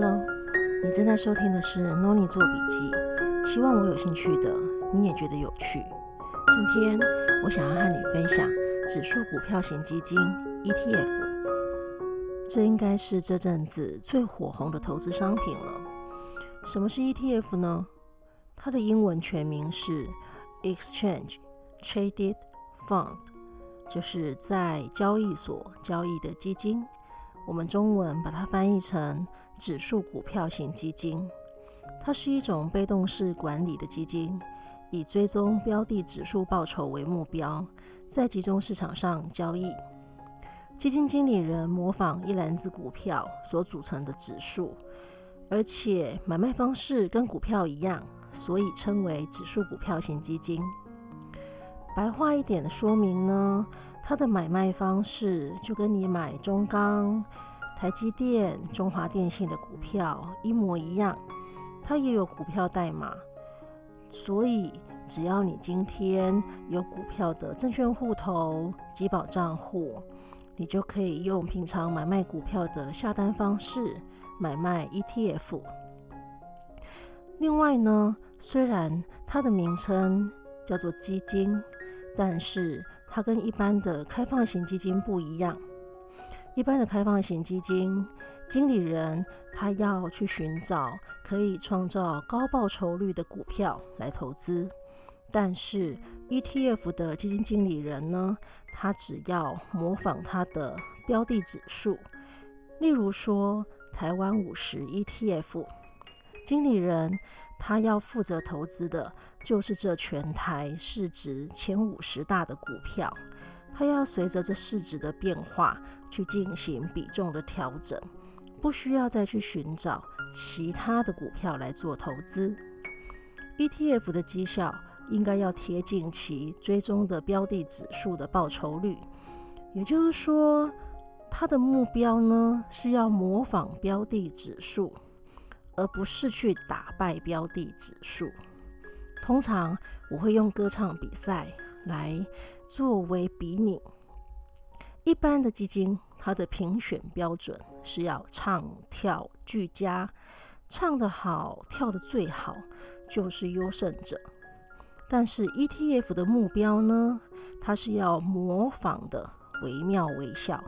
Hello，你正在收听的是 Noni 做笔记，希望我有兴趣的你也觉得有趣。今天我想要和你分享指数股票型基金 ETF，这应该是这阵子最火红的投资商品了。什么是 ETF 呢？它的英文全名是 Exchange Traded Fund，就是在交易所交易的基金。我们中文把它翻译成指数股票型基金。它是一种被动式管理的基金，以追踪标的指数报酬为目标，在集中市场上交易。基金经理人模仿一篮子股票所组成的指数。而且买卖方式跟股票一样，所以称为指数股票型基金。白话一点的说明呢，它的买卖方式就跟你买中钢、台积电、中华电信的股票一模一样，它也有股票代码。所以只要你今天有股票的证券户头、集保账户，你就可以用平常买卖股票的下单方式。买卖 ETF。另外呢，虽然它的名称叫做基金，但是它跟一般的开放型基金不一样。一般的开放型基金经理人他要去寻找可以创造高报酬率的股票来投资，但是 ETF 的基金经理人呢，他只要模仿他的标的指数，例如说。台湾五十 ETF 经理人，他要负责投资的就是这全台市值前五十大的股票，它要随着这市值的变化去进行比重的调整，不需要再去寻找其他的股票来做投资。ETF 的绩效应该要贴近其追踪的标的指数的报酬率，也就是说。它的目标呢，是要模仿标的指数，而不是去打败标的指数。通常我会用歌唱比赛来作为比拟。一般的基金，它的评选标准是要唱跳俱佳，唱得好，跳得最好就是优胜者。但是 ETF 的目标呢，它是要模仿的惟妙惟肖。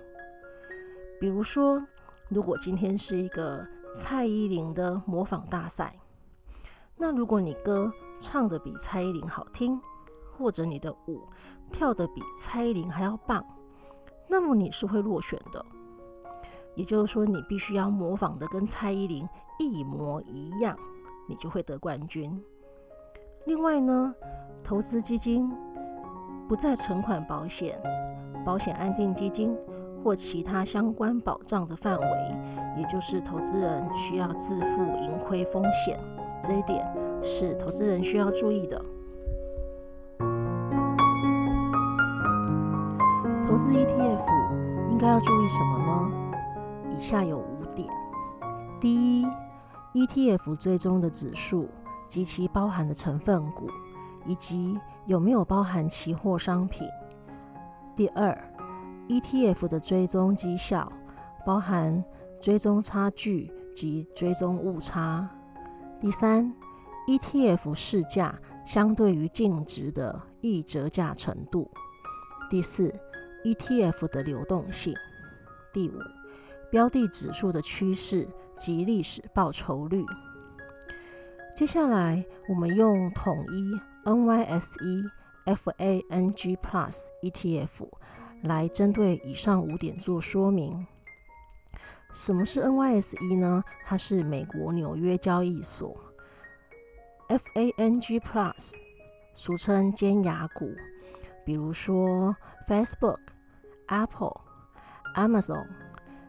比如说，如果今天是一个蔡依林的模仿大赛，那如果你歌唱得比蔡依林好听，或者你的舞跳得比蔡依林还要棒，那么你是会落选的。也就是说，你必须要模仿的跟蔡依林一模一样，你就会得冠军。另外呢，投资基金不在存款保险、保险安定基金。或其他相关保障的范围，也就是投资人需要自负盈亏风险，这一点是投资人需要注意的。投资 ETF 应该要注意什么呢？以下有五点：第一，ETF 追踪的指数及其包含的成分股，以及有没有包含期货商品；第二，ETF 的追踪绩效包含追踪差距及追踪误差。第三，ETF 市价相对于净值的溢折价程度。第四，ETF 的流动性。第五，标的指数的趋势及历史报酬率。接下来，我们用统一 NYSE FANG Plus ETF。来针对以上五点做说明。什么是 NYSE 呢？它是美国纽约交易所。FANG Plus，俗称尖牙股，比如说 Facebook、Apple、Amazon、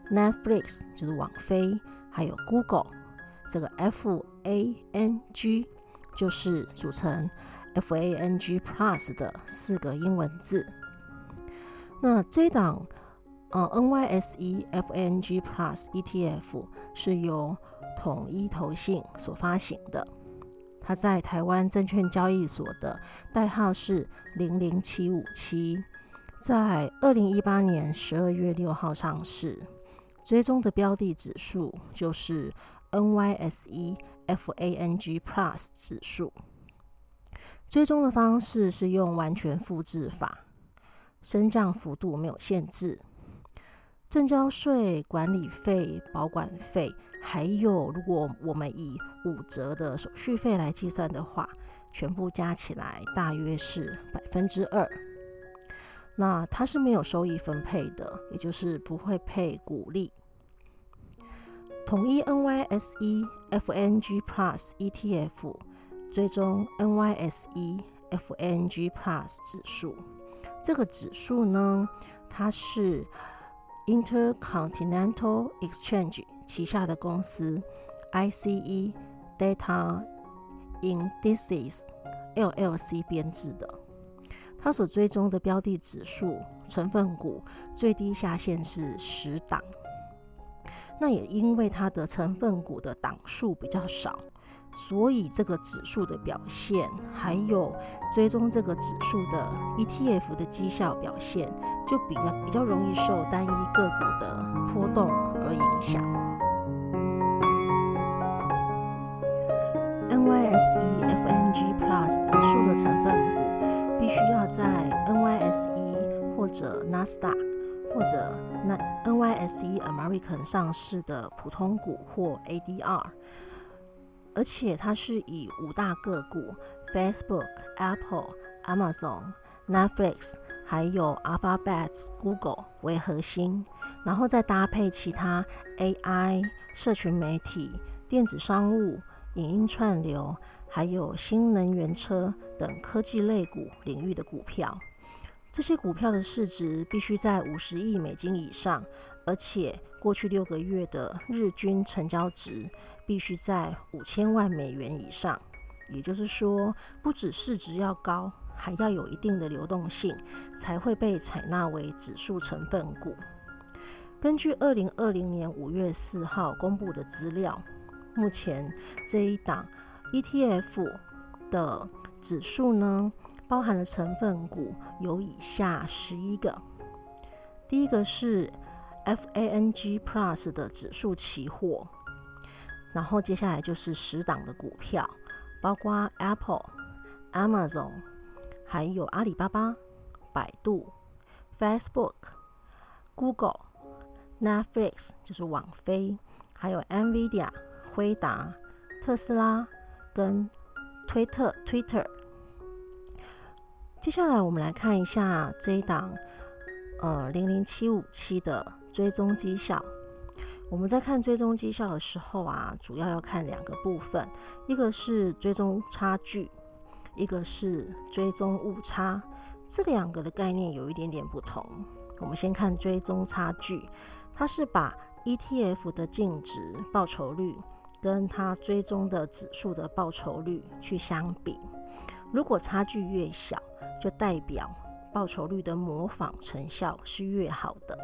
Netflix 就是网飞，还有 Google。这个 FANG 就是组成 FANG Plus 的四个英文字。那这档呃 NYSE FANG Plus ETF 是由统一投信所发行的，它在台湾证券交易所的代号是零零七五七，在二零一八年十二月六号上市，追踪的标的指数就是 NYSE FANG Plus 指数。追踪的方式是用完全复制法，升降幅度没有限制。证交税、管理费、保管费，还有如果我们以五折的手续费来计算的话，全部加起来大约是百分之二。那它是没有收益分配的，也就是不会配股利。统一 NYSE FNG Plus ETF。追踪 NYSE FNG Plus 指数，这个指数呢，它是 Intercontinental Exchange 旗下的公司 ICE Data Indices LLC 编制的。它所追踪的标的指数成分股最低下限是十档，那也因为它的成分股的档数比较少。所以这个指数的表现，还有追踪这个指数的 ETF 的绩效表现，就比较比较容易受单一个股的波动而影响。NYSE FNG Plus 指数的成分股必须要在 NYSE 或者 NASDAQ 或者 NYSE American 上市的普通股或 ADR。而且它是以五大个股 Facebook、Apple、Amazon、Netflix，还有 Alphabet、Google 为核心，然后再搭配其他 AI、社群媒体、电子商务、影音串流，还有新能源车等科技类股领域的股票。这些股票的市值必须在五十亿美金以上，而且过去六个月的日均成交值必须在五千万美元以上。也就是说，不止市值要高，还要有一定的流动性，才会被采纳为指数成分股。根据二零二零年五月四号公布的资料，目前这一档 ETF 的指数呢，包含的成分股有以下十一个，第一个是 FANG Plus 的指数期货，然后接下来就是十档的股票，包括 Apple、Amazon，还有阿里巴巴、百度、Facebook、Google、Netflix，就是网飞，还有 NVIDIA、辉达、特斯拉跟推特 Twitter。接下来我们来看一下这一档，呃，零零七五七的追踪绩效。我们在看追踪绩效的时候啊，主要要看两个部分，一个是追踪差距，一个是追踪误差。这两个的概念有一点点不同。我们先看追踪差距，它是把 ETF 的净值报酬率跟它追踪的指数的报酬率去相比，如果差距越小，就代表报酬率的模仿成效是越好的。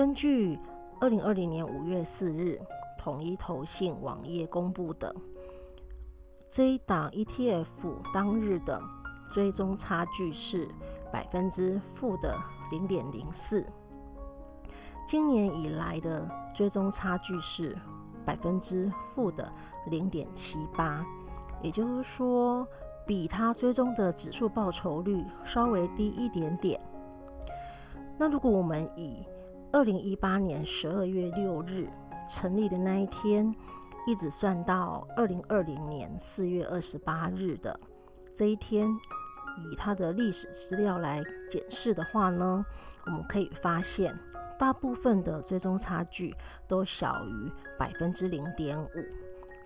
根据二零二零年五月四日统一投信网页公布的这一档 ETF 当日的追踪差距是百分之负的零点零四，今年以来的追踪差距是百分之负的零点七八，也就是说，比它追踪的指数报酬率稍微低一点点。那如果我们以二零一八年十二月六日成立的那一天，一直算到二零二零年四月二十八日的这一天，以它的历史资料来检视的话呢，我们可以发现，大部分的追踪差距都小于百分之零点五，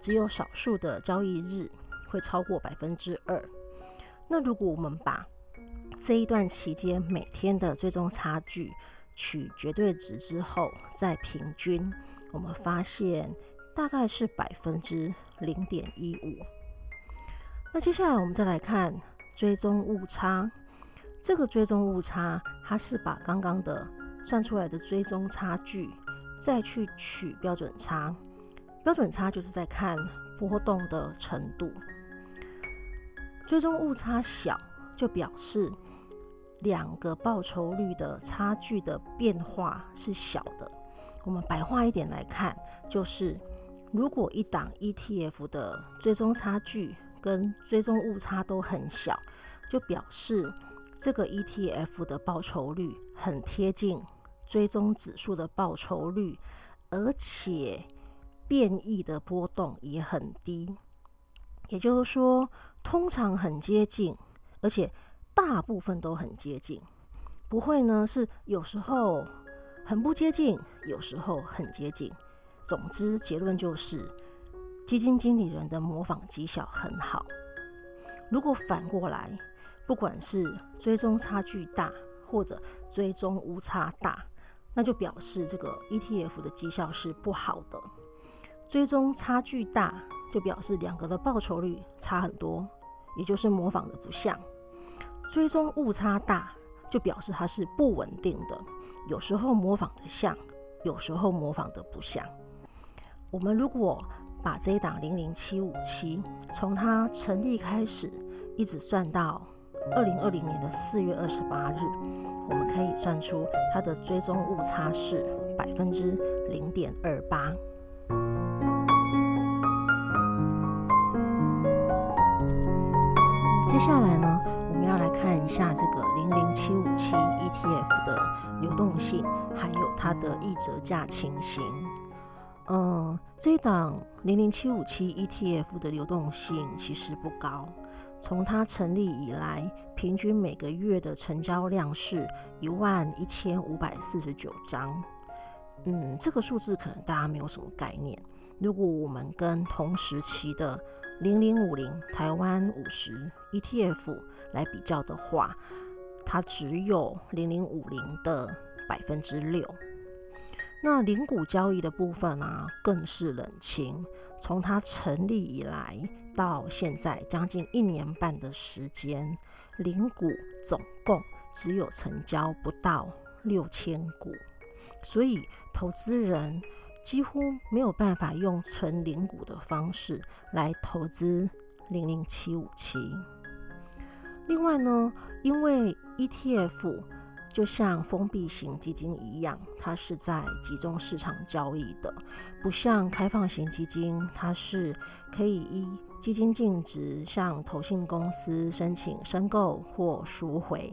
只有少数的交易日。会超过百分之二。那如果我们把这一段期间每天的追踪差距取绝对值之后再平均，我们发现大概是百分之零点一五。那接下来我们再来看追踪误差。这个追踪误差，它是把刚刚的算出来的追踪差距再去取标准差。标准差就是在看波动的程度。追踪误差小，就表示两个报酬率的差距的变化是小的。我们白话一点来看，就是如果一档 ETF 的追踪差距跟追踪误差都很小，就表示这个 ETF 的报酬率很贴近追踪指数的报酬率，而且变异的波动也很低。也就是说，通常很接近，而且大部分都很接近，不会呢是有时候很不接近，有时候很接近。总之，结论就是基金经理人的模仿绩效很好。如果反过来，不管是追踪差距大或者追踪误差大，那就表示这个 ETF 的绩效是不好的。追踪差距大，就表示两个的报酬率差很多，也就是模仿的不像。追踪误差大，就表示它是不稳定的，有时候模仿的像，有时候模仿的不像。我们如果把这一档零零七五七从它成立开始，一直算到二零二零年的四月二十八日，我们可以算出它的追踪误差是百分之零点二八。接下来呢，们要来看一下这个零零七五七 ETF 的流动性，还有它的溢折价情形。嗯，这一档零零七五七 ETF 的流动性其实不高，从它成立以来，平均每个月的成交量是一万一千五百四十九张。嗯，这个数字可能大家没有什么概念。如果我们跟同时期的零零五零台湾五十 ETF 来比较的话，它只有零零五零的百分之六。那零股交易的部分啊，更是冷清。从它成立以来到现在将近一年半的时间，零股总共只有成交不到六千股，所以投资人几乎没有办法用存零股的方式来投资零零七五七。另外呢，因为 ETF。就像封闭型基金一样，它是在集中市场交易的，不像开放型基金，它是可以依基金净值向投信公司申请申购或赎回，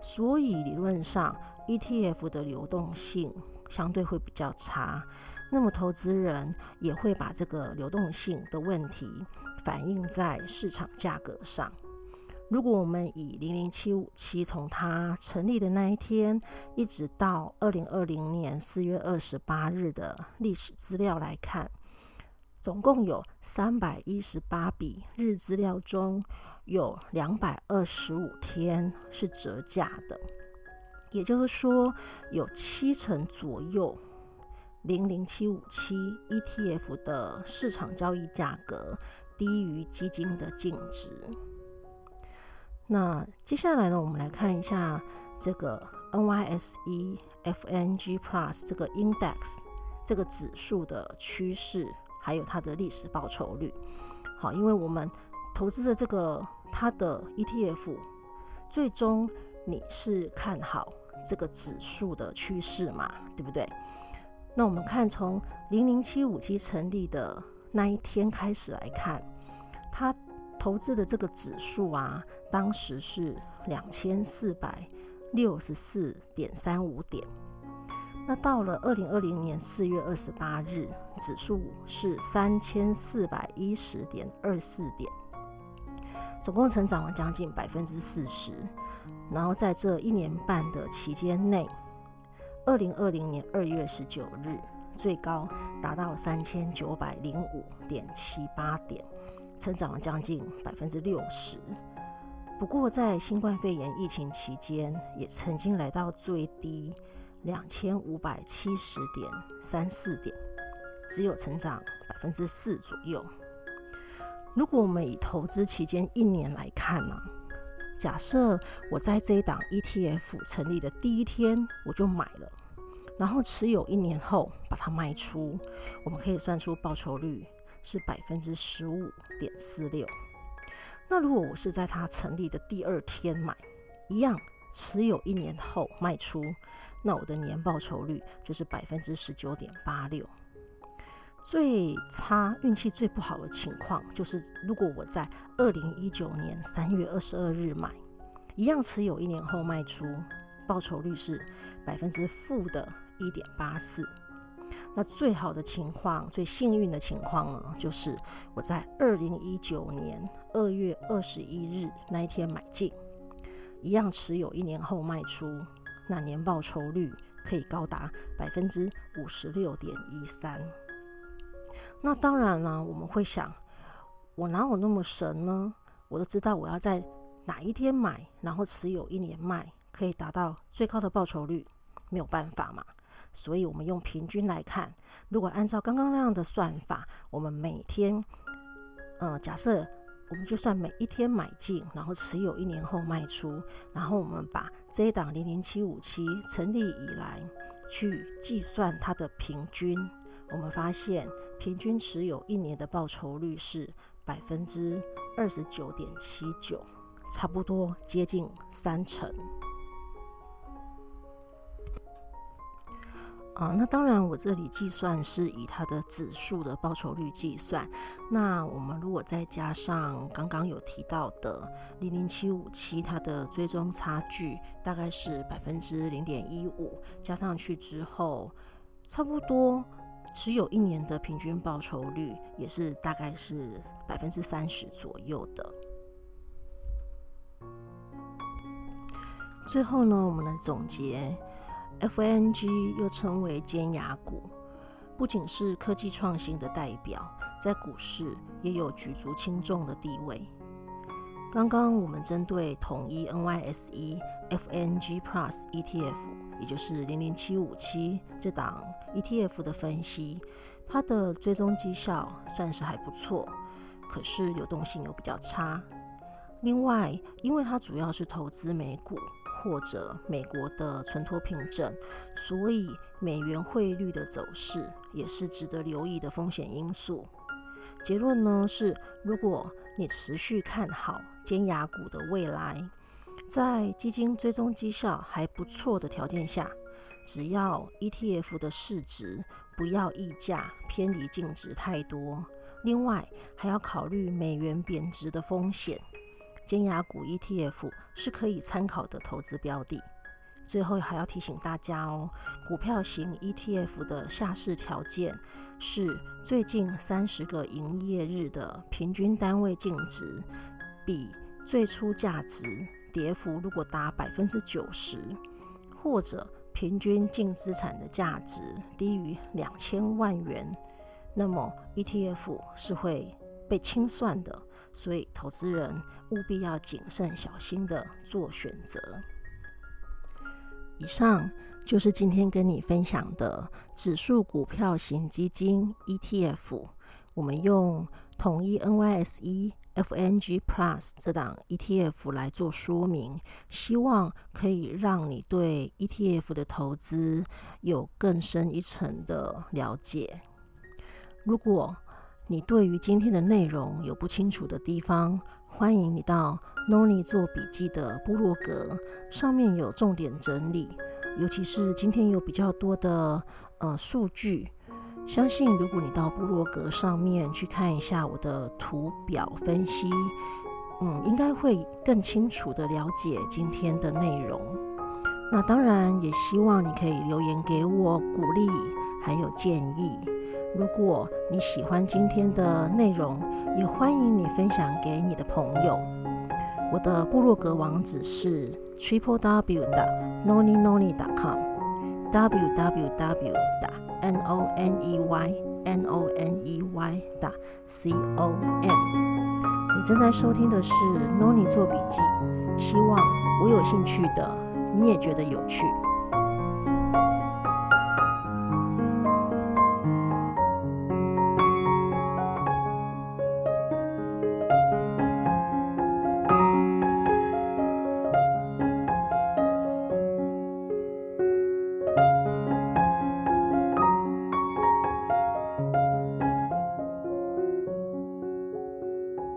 所以理论上 ETF 的流动性相对会比较差。那么投资人也会把这个流动性的问题反映在市场价格上。如果我们以零零七五七从它成立的那一天，一直到二零二零年四月二十八日的历史资料来看，总共有三百一十八笔日资料中，有两百二十五天是折价的，也就是说，有七成左右零零七五七 ETF 的市场交易价格低于基金的净值。那接下来呢，我们来看一下这个 NYSE FNG Plus 这个 Index 这个指数的趋势，还有它的历史报酬率。好，因为我们投资的这个它的 ETF，最终你是看好这个指数的趋势嘛，对不对？那我们看从零零七五七成立的那一天开始来看，它。投资的这个指数啊，当时是两千四百六十四点三五点。那到了二零二零年四月二十八日，指数是三千四百一十点二四点，总共成长了将近百分之四十。然后在这一年半的期间内，二零二零年二月十九日最高达到三千九百零五点七八点。成长了将近百分之六十，不过在新冠肺炎疫情期间，也曾经来到最低两千五百七十点三四点，只有成长百分之四左右。如果我们以投资期间一年来看呢、啊，假设我在这一档 ETF 成立的第一天我就买了，然后持有一年后把它卖出，我们可以算出报酬率。是百分之十五点四六。那如果我是在它成立的第二天买，一样持有一年后卖出，那我的年报酬率就是百分之十九点八六。最差运气最不好的情况，就是如果我在二零一九年三月二十二日买，一样持有一年后卖出，报酬率是百分之负的一点八四。那最好的情况，最幸运的情况呢，就是我在二零一九年二月二十一日那一天买进，一样持有一年后卖出，那年报酬率可以高达百分之五十六点一三。那当然了，我们会想，我哪有那么神呢？我都知道我要在哪一天买，然后持有一年卖，可以达到最高的报酬率，没有办法嘛。所以我们用平均来看，如果按照刚刚那样的算法，我们每天，呃，假设我们就算每一天买进，然后持有一年后卖出，然后我们把这一档零零七五七成立以来去计算它的平均。我们发现，平均持有一年的报酬率是百分之二十九点七九，差不多接近三成。啊，那当然，我这里计算是以它的指数的报酬率计算。那我们如果再加上刚刚有提到的零零七五七，它的追踪差距大概是百分之零点一五，加上去之后，差不多。持有一年的平均报酬率也是大概是百分之三十左右的。最后呢，我们来总结，FNG 又称为尖牙股，不仅是科技创新的代表，在股市也有举足轻重的地位。刚刚我们针对统一 NYSE FNG Plus ETF。也就是零零七五七这档 ETF 的分析，它的追踪绩效算是还不错，可是流动性又比较差。另外，因为它主要是投资美股或者美国的存托凭证，所以美元汇率的走势也是值得留意的风险因素。结论呢是，如果你持续看好尖牙股的未来。在基金追踪绩效还不错的条件下，只要 ETF 的市值不要溢价偏离净值太多，另外还要考虑美元贬值的风险，尖牙股 ETF 是可以参考的投资标的。最后还要提醒大家哦，股票型 ETF 的下市条件是最近三十个营业日的平均单位净值比最初价值。跌幅如果达百分之九十，或者平均净资产的价值低于两千万元，那么 ETF 是会被清算的。所以投资人务必要谨慎小心的做选择。以上就是今天跟你分享的指数股票型基金 ETF，我们用统一 NYSE。FNG Plus 这档 ETF 来做说明，希望可以让你对 ETF 的投资有更深一层的了解。如果你对于今天的内容有不清楚的地方，欢迎你到 Noni 做笔记的部落格，上面有重点整理，尤其是今天有比较多的呃数据。相信如果你到部落格上面去看一下我的图表分析，嗯，应该会更清楚地了解今天的内容。那当然也希望你可以留言给我鼓励，还有建议。如果你喜欢今天的内容，也欢迎你分享给你的朋友。我的部落格网址是 triple w 的 noni noni dot com w w w 打。n o n e y n o n e y 打 c o m。你正在收听的是 Noni 做笔记，希望我有兴趣的你也觉得有趣。